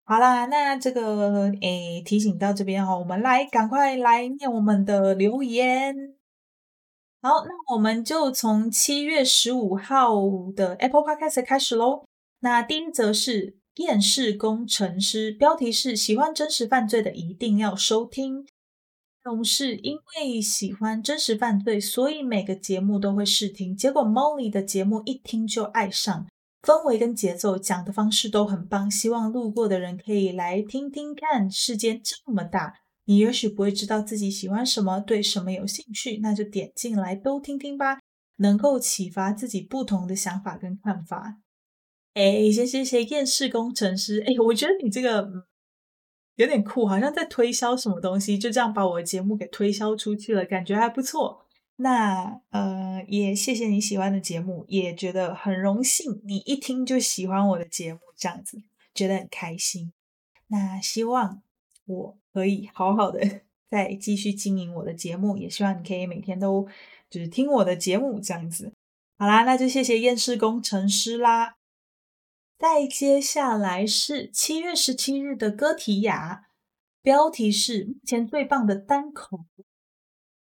好啦，那这个诶提醒到这边哈，我们来赶快来念我们的留言。好，那我们就从七月十五号的 Apple Podcast 开始喽。那第一则是厌世工程师，标题是喜欢真实犯罪的一定要收听。内容是因为喜欢真实犯罪，所以每个节目都会试听。结果 Molly 的节目一听就爱上，氛围跟节奏讲的方式都很棒。希望路过的人可以来听听看。世界这么大，你也许不会知道自己喜欢什么，对什么有兴趣，那就点进来都听听吧，能够启发自己不同的想法跟看法。哎，先谢谢厌世工程师。哎，我觉得你这个有点酷，好像在推销什么东西，就这样把我的节目给推销出去了，感觉还不错。那呃，也谢谢你喜欢的节目，也觉得很荣幸，你一听就喜欢我的节目，这样子觉得很开心。那希望我可以好好的 再继续经营我的节目，也希望你可以每天都就是听我的节目这样子。好啦，那就谢谢厌世工程师啦。再接下来是七月十七日的歌题雅，标题是目前最棒的单口。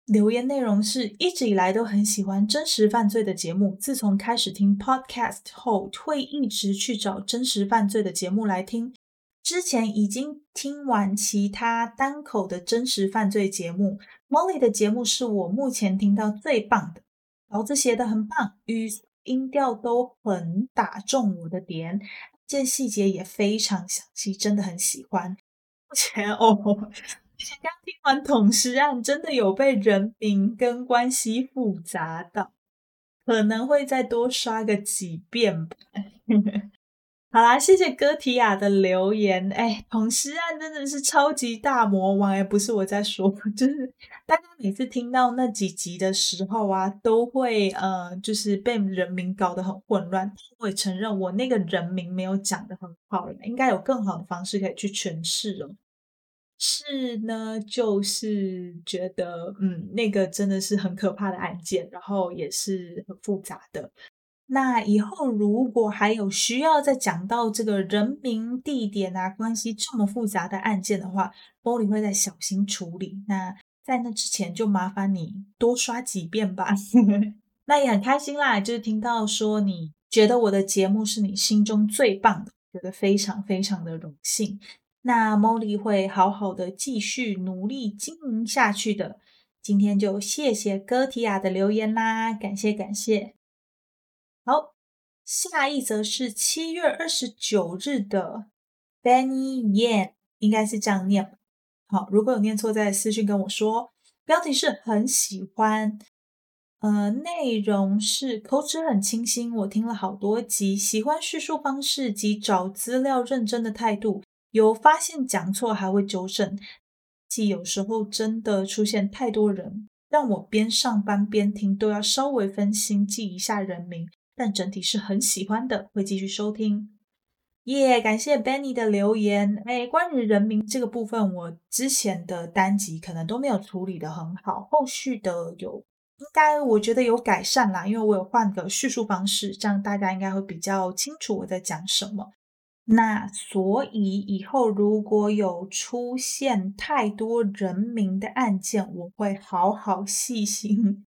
留言内容是一直以来都很喜欢真实犯罪的节目，自从开始听 podcast 后，会一直去找真实犯罪的节目来听。之前已经听完其他单口的真实犯罪节目，Molly 的节目是我目前听到最棒的，稿子写的很棒，语。音调都很打中我的点，这细节也非常详细，真的很喜欢。目前哦，刚听完捅尸案，真的有被人名跟关系复杂到，可能会再多刷个几遍吧。好啦，谢谢哥提亚的留言。哎，同尸案真的是超级大魔王哎，不是我在说，就是大家每次听到那几集的时候啊，都会呃，就是被人名搞得很混乱。我也承认我那个人名没有讲的很好，应该有更好的方式可以去诠释哦。是呢，就是觉得嗯，那个真的是很可怕的案件，然后也是很复杂的。那以后如果还有需要再讲到这个人名、地点啊关系这么复杂的案件的话，玻璃会再小心处理。那在那之前就麻烦你多刷几遍吧。那也很开心啦，就是听到说你觉得我的节目是你心中最棒的，觉得非常非常的荣幸。那 Molly 会好好的继续努力经营下去的。今天就谢谢哥提亚的留言啦，感谢感谢。好，下一则是七月二十九日的 Benny Yan，应该是这样念。好，如果有念错，在私信跟我说。标题是很喜欢，呃，内容是口齿很清新，我听了好多集，喜欢叙述方式及找资料认真的态度，有发现讲错还会纠正。即有时候真的出现太多人，让我边上班边听都要稍微分心记一下人名。但整体是很喜欢的，会继续收听。耶，感谢 Benny 的留言。哎，关于人名这个部分，我之前的单集可能都没有处理的很好，后续的有应该我觉得有改善啦，因为我有换个叙述方式，这样大家应该会比较清楚我在讲什么。那所以以后如果有出现太多人名的案件，我会好好细心。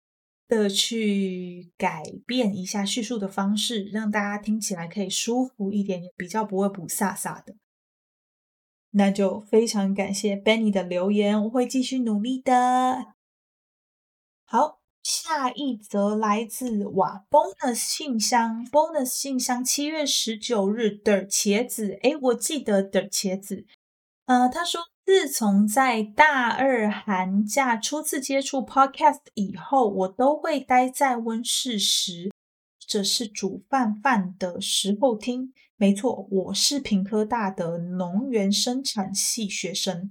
的去改变一下叙述的方式，让大家听起来可以舒服一点，比较不会补飒飒的。那就非常感谢 Benny 的留言，我会继续努力的。好，下一则来自哇 Bonus 信箱，Bonus 信箱七月十九日的茄子，诶，我记得的茄子，呃，他说。自从在大二寒假初次接触 Podcast 以后，我都会待在温室时，这是煮饭饭的时候听。没错，我是平科大的农园生产系学生，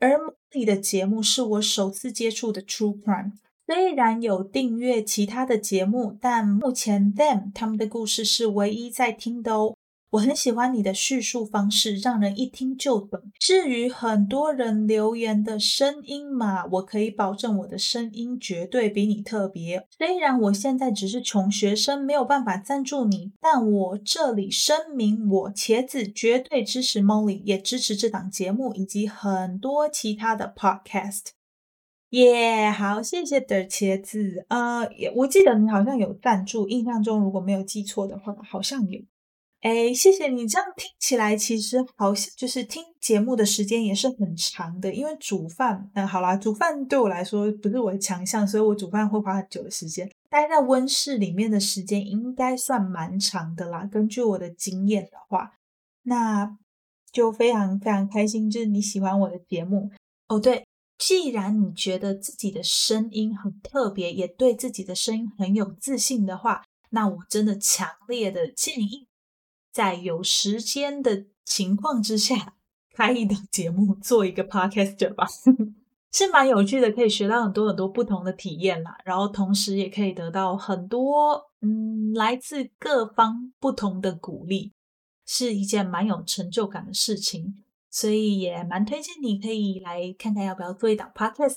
而你的节目是我首次接触的 True Crime。虽然有订阅其他的节目，但目前 Them 他们的故事是唯一在听的哦。我很喜欢你的叙述方式，让人一听就懂。至于很多人留言的声音嘛，我可以保证我的声音绝对比你特别。虽然我现在只是穷学生，没有办法赞助你，但我这里声明，我茄子绝对支持 Molly，也支持这档节目以及很多其他的 podcast。耶，好，谢谢的茄子。呃，我记得你好像有赞助，印象中如果没有记错的话，好像有。哎，谢谢你，这样听起来其实好像就是听节目的时间也是很长的，因为煮饭，嗯，好啦，煮饭对我来说不是我的强项，所以我煮饭会花很久的时间。待在温室里面的时间应该算蛮长的啦，根据我的经验的话，那就非常非常开心，就是你喜欢我的节目哦。对，既然你觉得自己的声音很特别，也对自己的声音很有自信的话，那我真的强烈的建议。在有时间的情况之下开一档节目，做一个 podcaster 吧，是蛮有趣的，可以学到很多很多不同的体验啦。然后同时也可以得到很多嗯来自各方不同的鼓励，是一件蛮有成就感的事情。所以也蛮推荐你可以来看看要不要做一档 podcast。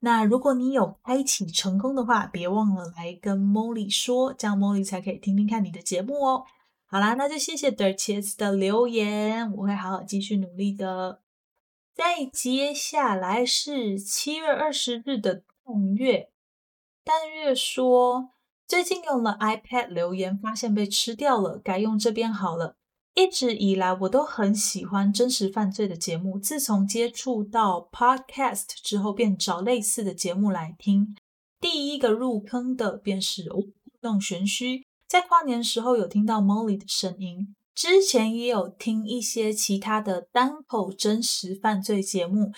那如果你有开启成功的话，别忘了来跟 Molly 说，这样 Molly 才可以听听看你的节目哦。好啦，那就谢谢 Dirties 的留言，我会好好继续努力的。再接下来是七月二十日的淡月，淡月说最近用了 iPad 留言，发现被吃掉了，改用这边好了。一直以来，我都很喜欢真实犯罪的节目。自从接触到 Podcast 之后，便找类似的节目来听。第一个入坑的便是互动玄虚，在跨年时候有听到 Molly 的声音，之前也有听一些其他的单口真实犯罪节目。目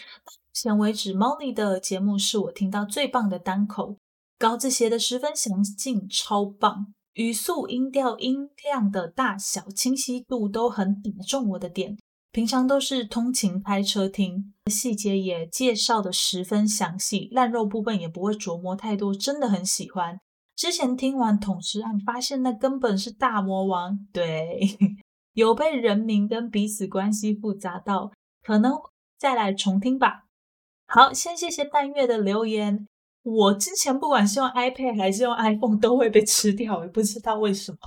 前为止，Molly 的节目是我听到最棒的单口，稿子写的十分详尽，超棒。语速、音调、音量的大小、清晰度都很打中我的点。平常都是通勤开车听，细节也介绍的十分详细，烂肉部分也不会琢磨太多，真的很喜欢。之前听完统尸案，发现那根本是大魔王，对，有被人民跟彼此关系复杂到，可能再来重听吧。好，先谢谢淡月的留言。我之前不管是用 iPad 还是用 iPhone 都会被吃掉，也不知道为什么。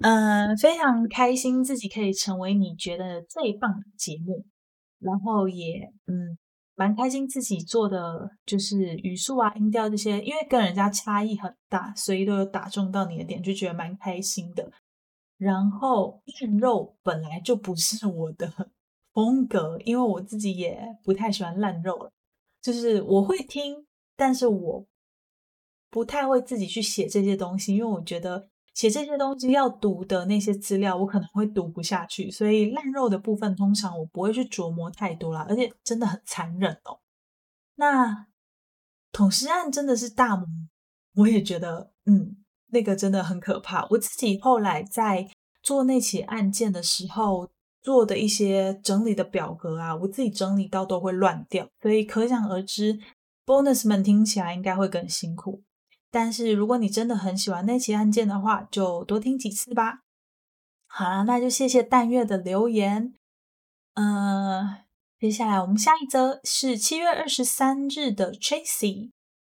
嗯，非常开心自己可以成为你觉得最棒的节目，然后也嗯蛮开心自己做的就是语速啊、音调这些，因为跟人家差异很大，所以都有打中到你的点，就觉得蛮开心的。然后烂肉本来就不是我的 风格，因为我自己也不太喜欢烂肉了，就是我会听。但是我不太会自己去写这些东西，因为我觉得写这些东西要读的那些资料，我可能会读不下去。所以烂肉的部分，通常我不会去琢磨太多啦，而且真的很残忍哦。那统尸案真的是大魔，我也觉得，嗯，那个真的很可怕。我自己后来在做那起案件的时候，做的一些整理的表格啊，我自己整理到都会乱掉，所以可想而知。Bonus 们听起来应该会更辛苦，但是如果你真的很喜欢那起案件的话，就多听几次吧。好了，那就谢谢淡月的留言。嗯，接下来我们下一则是七月二十三日的 Tracy，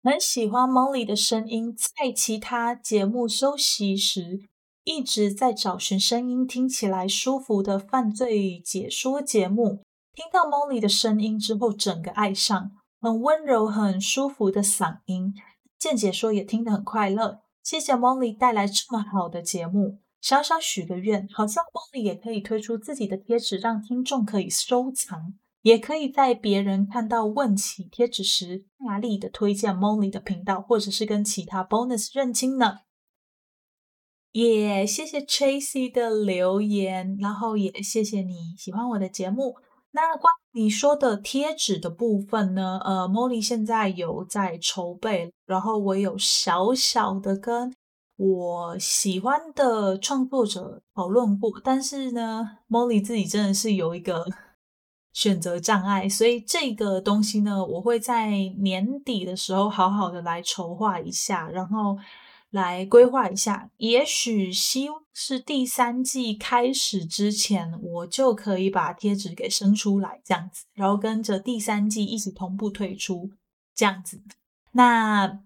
很喜欢 Molly 的声音，在其他节目休息时一直在找寻声音听起来舒服的犯罪解说节目，听到 Molly 的声音之后，整个爱上。很温柔、很舒服的嗓音，见解说也听得很快乐。谢谢 Molly 带来这么好的节目。小小许个愿，好像 Molly 也可以推出自己的贴纸，让听众可以收藏，也可以在别人看到问起贴纸时，大力的推荐 Molly 的频道，或者是跟其他 Bonus 认亲呢。也谢谢 Tracy 的留言，然后也谢谢你喜欢我的节目。那关你说的贴纸的部分呢？呃，Molly 现在有在筹备，然后我有小小的跟我喜欢的创作者讨论过，但是呢，Molly 自己真的是有一个 选择障碍，所以这个东西呢，我会在年底的时候好好的来筹划一下，然后。来规划一下，也许希望是第三季开始之前，我就可以把贴纸给生出来，这样子，然后跟着第三季一起同步推出，这样子。那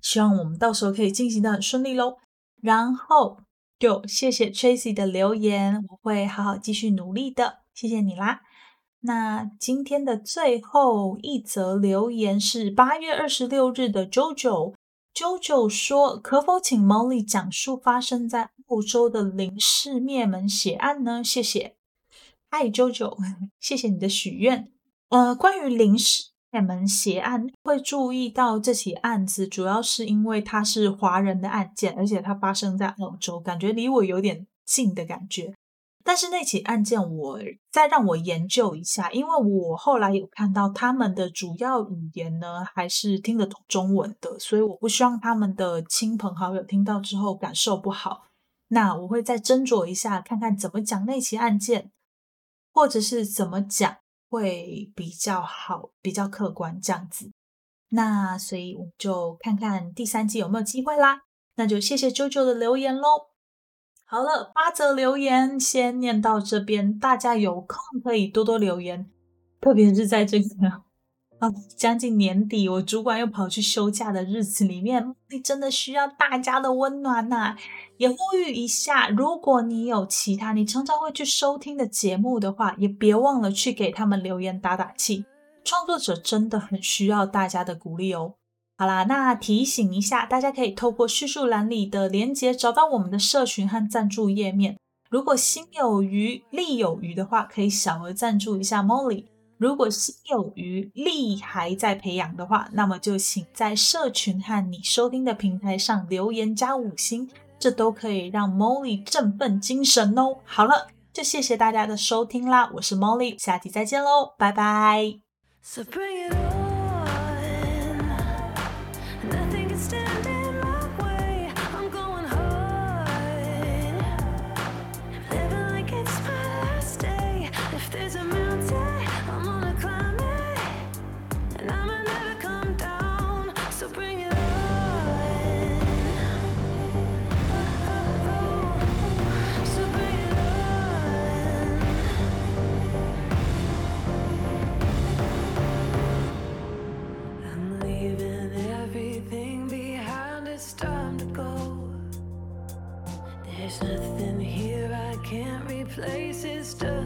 希望我们到时候可以进行的很顺利喽。然后就谢谢 Tracy 的留言，我会好好继续努力的，谢谢你啦。那今天的最后一则留言是八月二十六日的 JoJo。JoJo 说：“可否请 Molly 讲述发生在澳洲的林氏灭门血案呢？”谢谢。嗨，JoJo，谢谢你的许愿。呃，关于林氏灭门血案，会注意到这起案子，主要是因为它是华人的案件，而且它发生在澳洲，感觉离我有点近的感觉。但是那起案件，我再让我研究一下，因为我后来有看到他们的主要语言呢，还是听得懂中文的，所以我不希望他们的亲朋好友听到之后感受不好。那我会再斟酌一下，看看怎么讲那起案件，或者是怎么讲会比较好，比较客观这样子。那所以我们就看看第三季有没有机会啦。那就谢谢 JoJo 的留言喽。好了，八则留言先念到这边，大家有空可以多多留言，特别是在这个啊将近年底，我主管又跑去休假的日子里面，你真的需要大家的温暖呐。也呼吁一下，如果你有其他你常常会去收听的节目的话，也别忘了去给他们留言打打气。创作者真的很需要大家的鼓励哦。好啦，那提醒一下，大家可以透过叙述栏里的连接找到我们的社群和赞助页面。如果心有余力有余的话，可以小额赞助一下 Molly。如果心有余力还在培养的话，那么就请在社群和你收听的平台上留言加五星，这都可以让 Molly 振奋精神哦。好了，就谢谢大家的收听啦，我是 Molly，下期再见喽，拜拜。places to